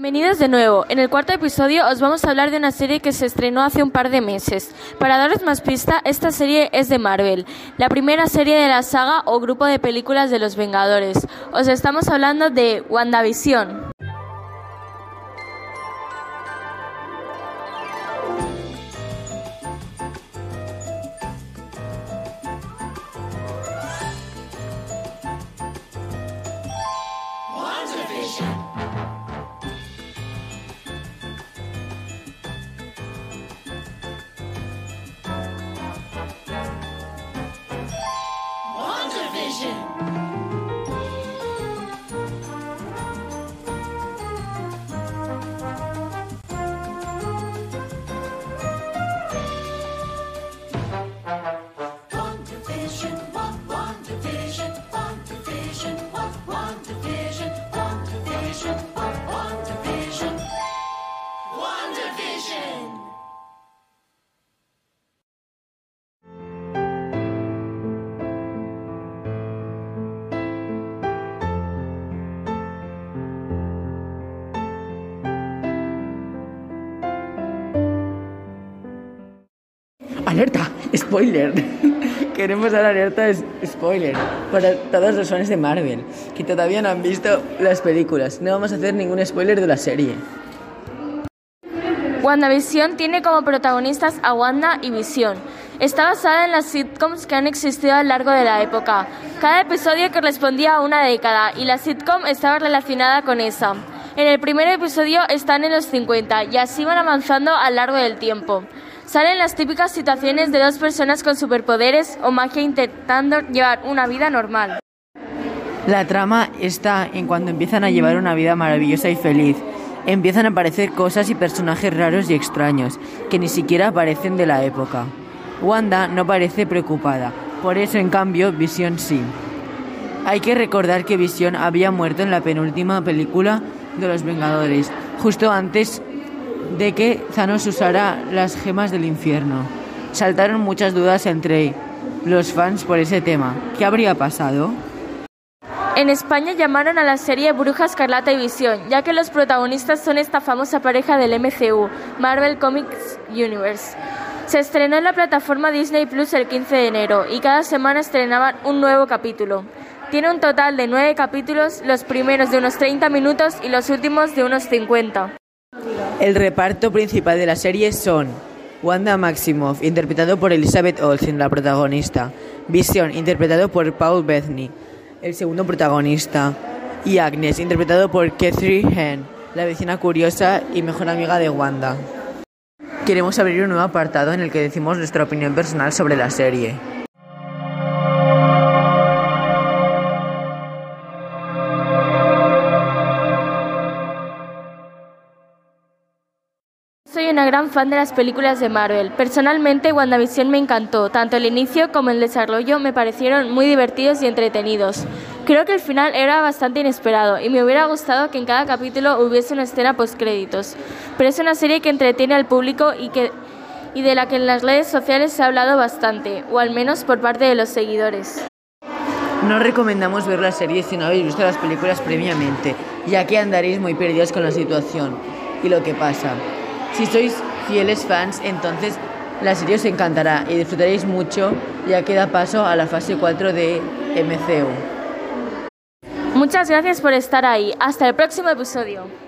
Bienvenidos de nuevo. En el cuarto episodio os vamos a hablar de una serie que se estrenó hace un par de meses. Para daros más pista, esta serie es de Marvel, la primera serie de la saga o grupo de películas de los Vengadores. Os estamos hablando de WandaVision. WandaVision, 是 Alerta, spoiler. Queremos dar alerta de spoiler para todos los fans de Marvel que todavía no han visto las películas. No vamos a hacer ningún spoiler de la serie. WandaVision tiene como protagonistas a Wanda y Visión. Está basada en las sitcoms que han existido a lo largo de la época. Cada episodio correspondía a una década y la sitcom estaba relacionada con esa. En el primer episodio están en los 50 y así van avanzando a lo largo del tiempo. Salen las típicas situaciones de dos personas con superpoderes o magia intentando llevar una vida normal. La trama está en cuando empiezan a llevar una vida maravillosa y feliz. Empiezan a aparecer cosas y personajes raros y extraños que ni siquiera aparecen de la época. Wanda no parece preocupada, por eso en cambio Visión sí. Hay que recordar que Visión había muerto en la penúltima película de los Vengadores, justo antes de que Thanos usara las gemas del infierno. Saltaron muchas dudas entre los fans por ese tema. ¿Qué habría pasado? En España llamaron a la serie Bruja Escarlata y Visión, ya que los protagonistas son esta famosa pareja del MCU, Marvel Comics Universe. Se estrenó en la plataforma Disney Plus el 15 de enero y cada semana estrenaban un nuevo capítulo. Tiene un total de nueve capítulos, los primeros de unos 30 minutos y los últimos de unos 50. El reparto principal de la serie son Wanda Maximoff, interpretado por Elizabeth Olsen, la protagonista, Vision, interpretado por Paul Bettany, el segundo protagonista, y Agnes, interpretado por Catherine Hahn, la vecina curiosa y mejor amiga de Wanda. Queremos abrir un nuevo apartado en el que decimos nuestra opinión personal sobre la serie. Una gran fan de las películas de Marvel. Personalmente, WandaVision me encantó. Tanto el inicio como el desarrollo me parecieron muy divertidos y entretenidos. Creo que el final era bastante inesperado y me hubiera gustado que en cada capítulo hubiese una escena post-créditos. Pero es una serie que entretiene al público y, que, y de la que en las redes sociales se ha hablado bastante, o al menos por parte de los seguidores. No recomendamos ver la serie si no habéis visto las películas previamente, ya que andaréis muy perdidos con la situación y lo que pasa. Si sois fieles fans, entonces la serie os encantará y disfrutaréis mucho, ya que da paso a la fase 4 de MCU. Muchas gracias por estar ahí. Hasta el próximo episodio.